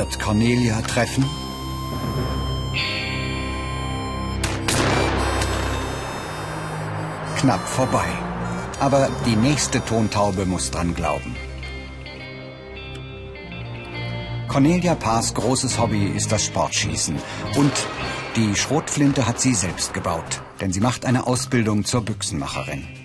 Wird Cornelia treffen? Knapp vorbei. Aber die nächste Tontaube muss dran glauben. Cornelia Paas großes Hobby ist das Sportschießen. Und die Schrotflinte hat sie selbst gebaut, denn sie macht eine Ausbildung zur Büchsenmacherin.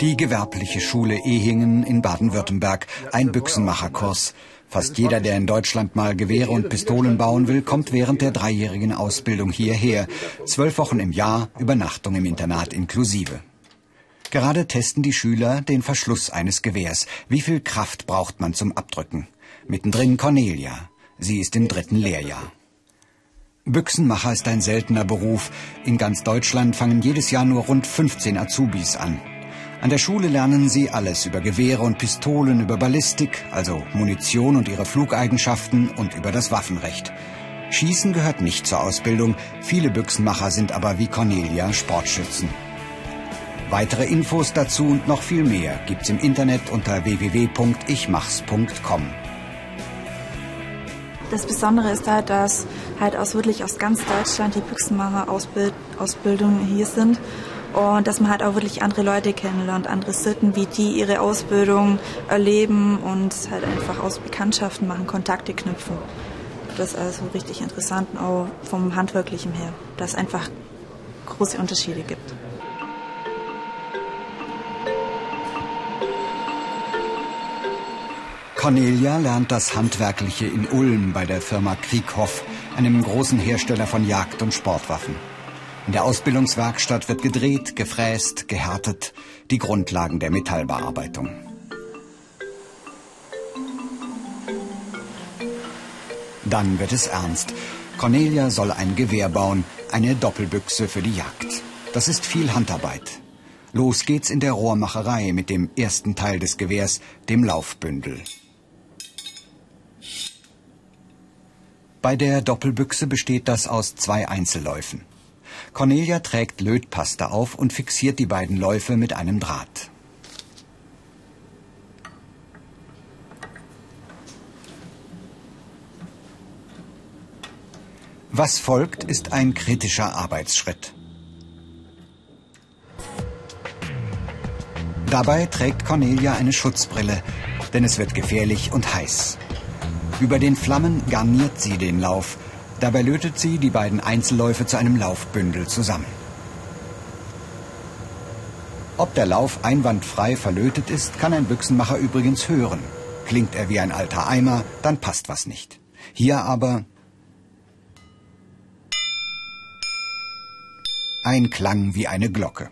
Die gewerbliche Schule Ehingen in Baden-Württemberg, ein Büchsenmacherkurs. Fast jeder, der in Deutschland mal Gewehre und Pistolen bauen will, kommt während der dreijährigen Ausbildung hierher. Zwölf Wochen im Jahr, Übernachtung im Internat inklusive. Gerade testen die Schüler den Verschluss eines Gewehrs. Wie viel Kraft braucht man zum Abdrücken? Mittendrin Cornelia. Sie ist im dritten Lehrjahr. Büchsenmacher ist ein seltener Beruf. In ganz Deutschland fangen jedes Jahr nur rund 15 Azubis an. An der Schule lernen sie alles über Gewehre und Pistolen, über Ballistik, also Munition und ihre Flugeigenschaften und über das Waffenrecht. Schießen gehört nicht zur Ausbildung, viele Büchsenmacher sind aber wie Cornelia Sportschützen. Weitere Infos dazu und noch viel mehr gibt's im Internet unter www.ichmachs.com. Das Besondere ist halt, dass halt aus wirklich aus ganz Deutschland die Büchsenmacher-Ausbildungen hier sind und dass man halt auch wirklich andere Leute kennenlernt, andere Sitten, wie die ihre Ausbildung erleben und halt einfach aus Bekanntschaften machen, Kontakte knüpfen. Das ist also richtig interessant, auch vom Handwerklichen her, dass es einfach große Unterschiede gibt. Cornelia lernt das Handwerkliche in Ulm bei der Firma Krieghoff, einem großen Hersteller von Jagd- und Sportwaffen. In der Ausbildungswerkstatt wird gedreht, gefräst, gehärtet, die Grundlagen der Metallbearbeitung. Dann wird es ernst. Cornelia soll ein Gewehr bauen, eine Doppelbüchse für die Jagd. Das ist viel Handarbeit. Los geht's in der Rohrmacherei mit dem ersten Teil des Gewehrs, dem Laufbündel. Bei der Doppelbüchse besteht das aus zwei Einzelläufen. Cornelia trägt Lötpaste auf und fixiert die beiden Läufe mit einem Draht. Was folgt, ist ein kritischer Arbeitsschritt. Dabei trägt Cornelia eine Schutzbrille, denn es wird gefährlich und heiß. Über den Flammen garniert sie den Lauf, Dabei lötet sie die beiden Einzelläufe zu einem Laufbündel zusammen. Ob der Lauf einwandfrei verlötet ist, kann ein Büchsenmacher übrigens hören. Klingt er wie ein alter Eimer, dann passt was nicht. Hier aber ein Klang wie eine Glocke.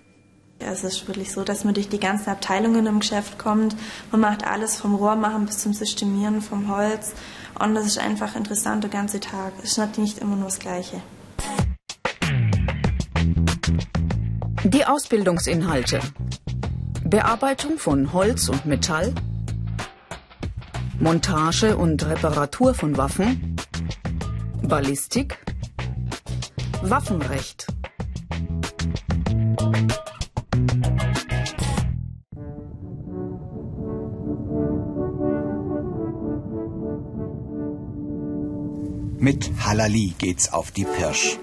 Es ist wirklich so, dass man durch die ganzen Abteilungen im Geschäft kommt. Man macht alles vom Rohrmachen bis zum Systemieren vom Holz. Und das ist einfach interessant der ganze Tag. Es ist nicht immer nur das Gleiche. Die Ausbildungsinhalte. Bearbeitung von Holz und Metall. Montage und Reparatur von Waffen. Ballistik. Waffenrecht. Mit Halali geht's auf die Pirsch.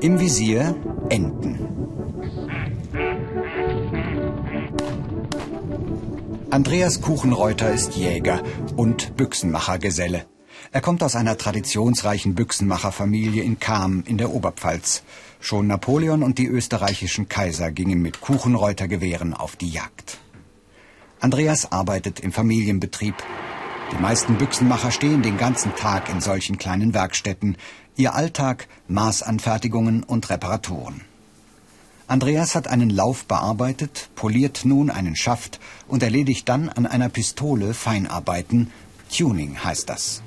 Im Visier Enten. Andreas Kuchenreuter ist Jäger und Büchsenmachergeselle. Er kommt aus einer traditionsreichen Büchsenmacherfamilie in Cham in der Oberpfalz. Schon Napoleon und die österreichischen Kaiser gingen mit Kuchenreutergewehren auf die Jagd. Andreas arbeitet im Familienbetrieb. Die meisten Büchsenmacher stehen den ganzen Tag in solchen kleinen Werkstätten. Ihr Alltag Maßanfertigungen und Reparaturen. Andreas hat einen Lauf bearbeitet, poliert nun einen Schaft und erledigt dann an einer Pistole Feinarbeiten. Tuning heißt das.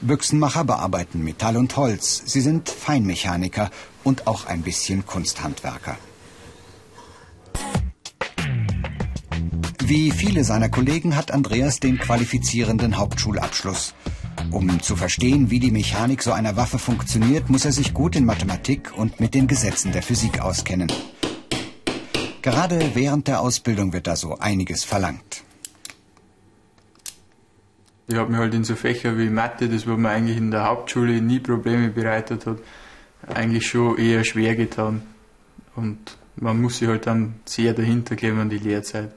Büchsenmacher bearbeiten Metall und Holz. Sie sind Feinmechaniker und auch ein bisschen Kunsthandwerker. Wie viele seiner Kollegen hat Andreas den qualifizierenden Hauptschulabschluss. Um zu verstehen, wie die Mechanik so einer Waffe funktioniert, muss er sich gut in Mathematik und mit den Gesetzen der Physik auskennen. Gerade während der Ausbildung wird da so einiges verlangt. Ich habe mir halt in so Fächer wie Mathe, das wo mir eigentlich in der Hauptschule nie Probleme bereitet hat, eigentlich schon eher schwer getan. Und man muss sich halt dann sehr dahinter kleben an die Lehrzeit.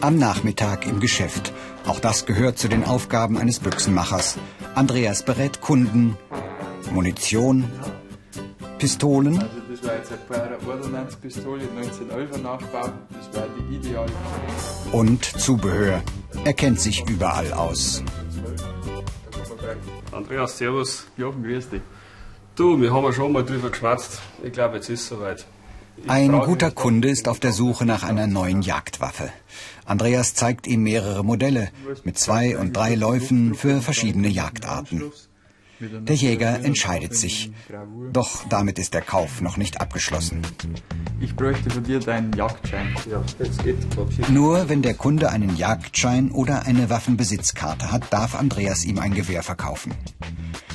Am Nachmittag im Geschäft. Auch das gehört zu den Aufgaben eines Büchsenmachers. Andreas berät Kunden, Munition, Pistolen. Also das war jetzt eine Ordnungspistole 1911 nachgebaut. Das war die ideale. Und Zubehör. Er kennt sich überall aus. Andreas, servus. Ja, grüß dich. Du, wir haben ja schon mal drüber geschwatzt. Ich glaube, jetzt ist es soweit. Ein guter Kunde ist auf der Suche nach einer neuen Jagdwaffe. Andreas zeigt ihm mehrere Modelle mit zwei und drei Läufen für verschiedene Jagdarten. Der Jäger entscheidet sich. Doch damit ist der Kauf noch nicht abgeschlossen. Ich bräuchte von dir deinen Jagdschein. Ja, geht. Nur wenn der Kunde einen Jagdschein oder eine Waffenbesitzkarte hat, darf Andreas ihm ein Gewehr verkaufen.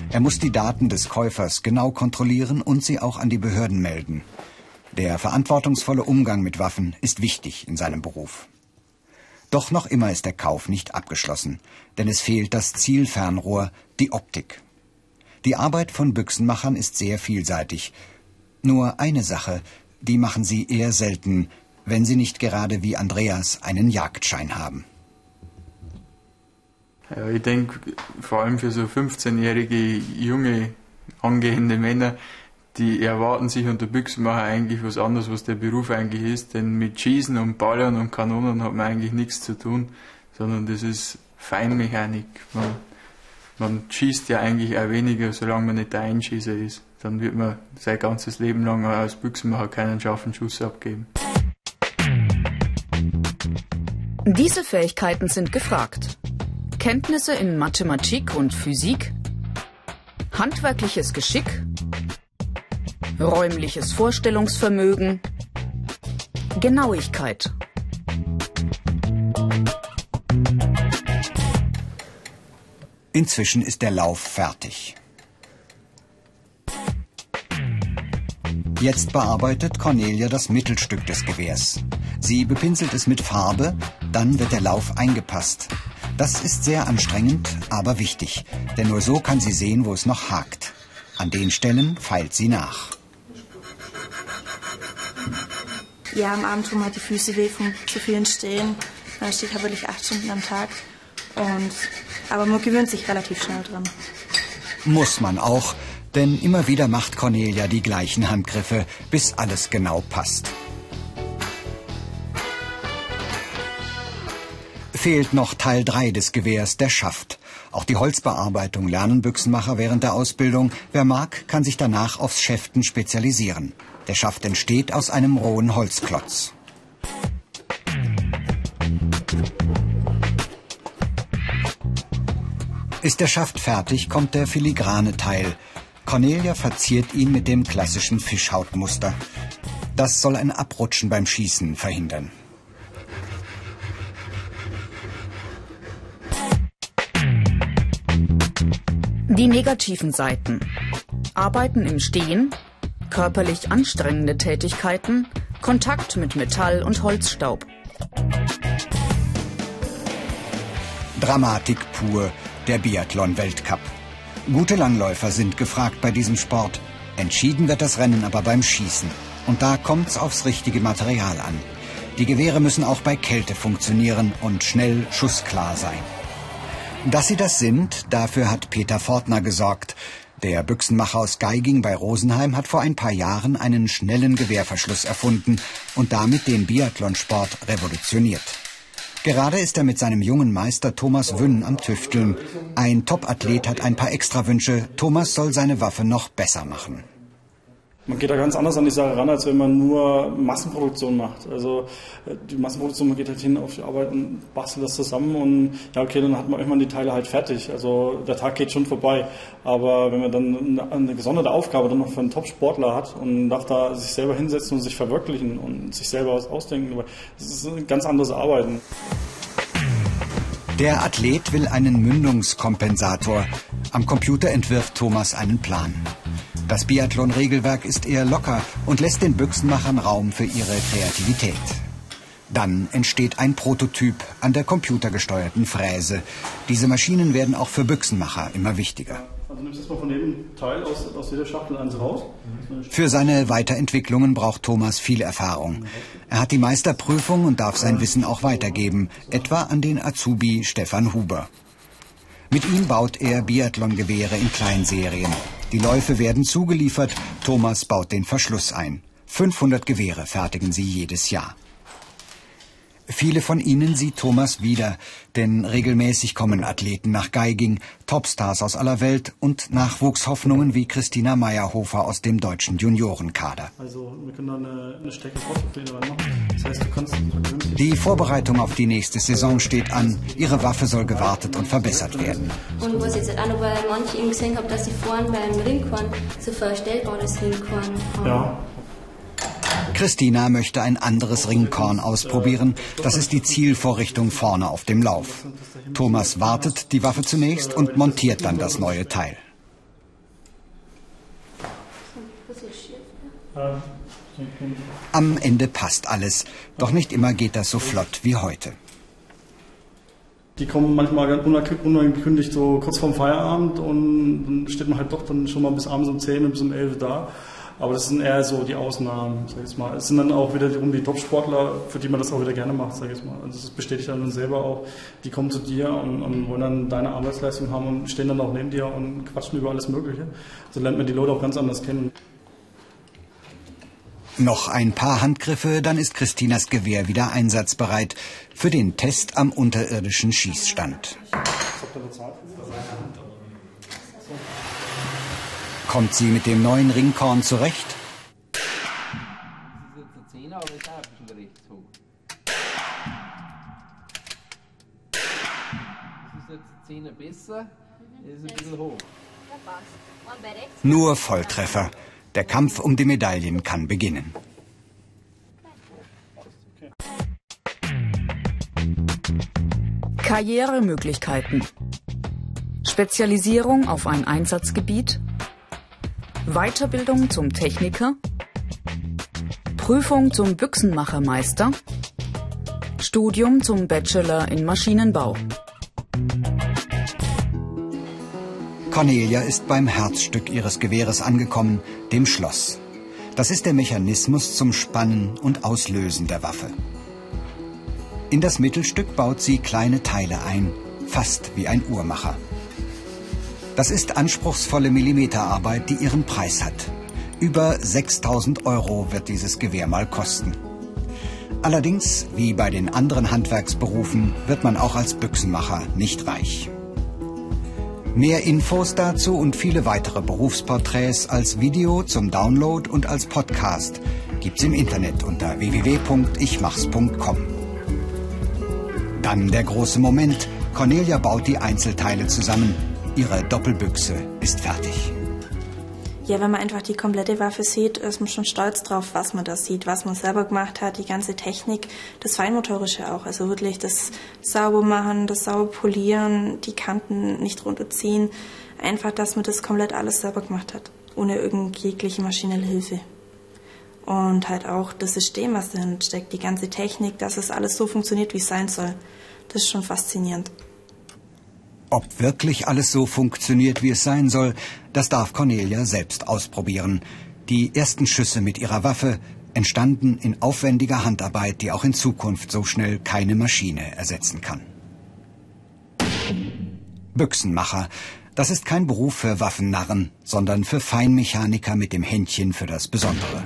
Er muss die Daten des Käufers genau kontrollieren und sie auch an die Behörden melden. Der verantwortungsvolle Umgang mit Waffen ist wichtig in seinem Beruf. Doch noch immer ist der Kauf nicht abgeschlossen, denn es fehlt das Zielfernrohr, die Optik. Die Arbeit von Büchsenmachern ist sehr vielseitig. Nur eine Sache, die machen sie eher selten, wenn sie nicht gerade wie Andreas einen Jagdschein haben. Ja, ich denke, vor allem für so 15-jährige junge angehende Männer, die erwarten sich unter Büchsenmacher eigentlich was anderes, was der Beruf eigentlich ist. Denn mit Schießen und Ballern und Kanonen hat man eigentlich nichts zu tun, sondern das ist Feinmechanik. Man, man schießt ja eigentlich auch weniger, solange man nicht der Einschießer ist. Dann wird man sein ganzes Leben lang als Büchsenmacher keinen scharfen Schuss abgeben. Diese Fähigkeiten sind gefragt. Kenntnisse in Mathematik und Physik, handwerkliches Geschick, räumliches Vorstellungsvermögen, Genauigkeit. Inzwischen ist der Lauf fertig. Jetzt bearbeitet Cornelia das Mittelstück des Gewehrs. Sie bepinselt es mit Farbe, dann wird der Lauf eingepasst. Das ist sehr anstrengend, aber wichtig, denn nur so kann sie sehen, wo es noch hakt. An den Stellen feilt sie nach. Ja, am Abend tun mir die Füße weh vom zu vielen Stehen. Man steht halt wirklich acht Stunden am Tag. Und, aber man gewöhnt sich relativ schnell dran. Muss man auch, denn immer wieder macht Cornelia die gleichen Handgriffe, bis alles genau passt. Fehlt noch Teil 3 des Gewehrs, der Schaft. Auch die Holzbearbeitung lernen Büchsenmacher während der Ausbildung. Wer mag, kann sich danach aufs Schäften spezialisieren. Der Schaft entsteht aus einem rohen Holzklotz. Ist der Schaft fertig, kommt der filigrane Teil. Cornelia verziert ihn mit dem klassischen Fischhautmuster. Das soll ein Abrutschen beim Schießen verhindern. Die negativen Seiten. Arbeiten im Stehen, körperlich anstrengende Tätigkeiten, Kontakt mit Metall und Holzstaub. Dramatik pur, der Biathlon-Weltcup. Gute Langläufer sind gefragt bei diesem Sport. Entschieden wird das Rennen aber beim Schießen. Und da kommt's aufs richtige Material an. Die Gewehre müssen auch bei Kälte funktionieren und schnell schussklar sein. Dass sie das sind, dafür hat Peter Fortner gesorgt. Der Büchsenmacher aus Geiging bei Rosenheim hat vor ein paar Jahren einen schnellen Gewehrverschluss erfunden und damit den Biathlonsport revolutioniert. Gerade ist er mit seinem jungen Meister Thomas Wünn am Tüfteln. Ein Topathlet hat ein paar Extrawünsche. Thomas soll seine Waffe noch besser machen. Man geht da ganz anders an die Sache ran, als wenn man nur Massenproduktion macht. Also äh, die Massenproduktion, man geht halt hin auf die Arbeit und bastelt das zusammen und ja okay, dann hat man irgendwann die Teile halt fertig. Also der Tag geht schon vorbei. Aber wenn man dann eine, gesonderte Aufgabe dann noch für einen Top-Sportler hat und darf da sich selber hinsetzen und sich verwirklichen und sich selber was ausdenken, das ist ein ganz anderes Arbeiten. Der Athlet will einen Mündungskompensator. Am Computer entwirft Thomas einen Plan. Das Biathlon-Regelwerk ist eher locker und lässt den Büchsenmachern Raum für ihre Kreativität. Dann entsteht ein Prototyp an der computergesteuerten Fräse. Diese Maschinen werden auch für Büchsenmacher immer wichtiger. Also nimmst du mal von jedem Teil aus, aus jeder Schachtel eins raus. Für seine Weiterentwicklungen braucht Thomas viel Erfahrung. Er hat die Meisterprüfung und darf sein Wissen auch weitergeben, etwa an den Azubi Stefan Huber. Mit ihm baut er Biathlon-Gewehre in Kleinserien. Die Läufe werden zugeliefert, Thomas baut den Verschluss ein. 500 Gewehre fertigen sie jedes Jahr. Viele von ihnen sieht Thomas wieder, denn regelmäßig kommen Athleten nach Geiging, Topstars aus aller Welt und Nachwuchshoffnungen wie Christina Meyerhofer aus dem deutschen Juniorenkader. Also wir können da eine, eine Stecke reinmachen. Das heißt, du kannst Die Vorbereitung auf die nächste Saison steht an. Ihre Waffe soll gewartet und verbessert werden. Und was ich jetzt auch noch bei manchen eben gesehen habe, dass sie vorne beim Ringkorn so verstellbares Ringkorn haben. Ja. Christina möchte ein anderes Ringkorn ausprobieren. Das ist die Zielvorrichtung vorne auf dem Lauf. Thomas wartet die Waffe zunächst und montiert dann das neue Teil. Am Ende passt alles. Doch nicht immer geht das so flott wie heute. Die kommen manchmal ganz unangekündigt so kurz vorm Feierabend und dann steht man halt doch dann schon mal bis abends um 10 und bis um 11 da. Aber das sind eher so die Ausnahmen, sag ich mal. Es sind dann auch wieder um die Top-Sportler, für die man das auch wieder gerne macht, sag ich mal. Also das bestätigt dann selber auch. Die kommen zu dir und, und wollen dann deine Arbeitsleistung haben und stehen dann auch neben dir und quatschen über alles Mögliche. So lernt man die Leute auch ganz anders kennen. Noch ein paar Handgriffe, dann ist Christinas Gewehr wieder einsatzbereit für den Test am unterirdischen Schießstand. Dem neuen Ringkorn zurecht? Das Zehner, aber Zehner besser, das ist ein bisschen hoch. Nur Volltreffer. Der Kampf um die Medaillen kann beginnen. Karrieremöglichkeiten. Spezialisierung auf ein Einsatzgebiet. Weiterbildung zum Techniker. Prüfung zum Büchsenmachermeister. Studium zum Bachelor in Maschinenbau. Cornelia ist beim Herzstück ihres Gewehres angekommen, dem Schloss. Das ist der Mechanismus zum Spannen und Auslösen der Waffe. In das Mittelstück baut sie kleine Teile ein, fast wie ein Uhrmacher. Das ist anspruchsvolle Millimeterarbeit, die ihren Preis hat. Über 6000 Euro wird dieses Gewehr mal kosten. Allerdings, wie bei den anderen Handwerksberufen, wird man auch als Büchsenmacher nicht reich. Mehr Infos dazu und viele weitere Berufsporträts als Video zum Download und als Podcast gibt's im Internet unter www.ichmachs.com. Dann der große Moment. Cornelia baut die Einzelteile zusammen. Ihre Doppelbüchse ist fertig. Ja, wenn man einfach die komplette Waffe sieht, ist man schon stolz drauf, was man da sieht, was man selber gemacht hat, die ganze Technik, das Feinmotorische auch. Also wirklich das Saubermachen, das sauber polieren, die Kanten nicht runterziehen. Einfach, dass man das komplett alles selber gemacht hat, ohne irgendjegliche maschinelle Hilfe. Und halt auch das System, was dahinter steckt, die ganze Technik, dass es alles so funktioniert, wie es sein soll. Das ist schon faszinierend. Ob wirklich alles so funktioniert, wie es sein soll, das darf Cornelia selbst ausprobieren. Die ersten Schüsse mit ihrer Waffe entstanden in aufwendiger Handarbeit, die auch in Zukunft so schnell keine Maschine ersetzen kann. Büchsenmacher, das ist kein Beruf für Waffennarren, sondern für Feinmechaniker mit dem Händchen für das Besondere.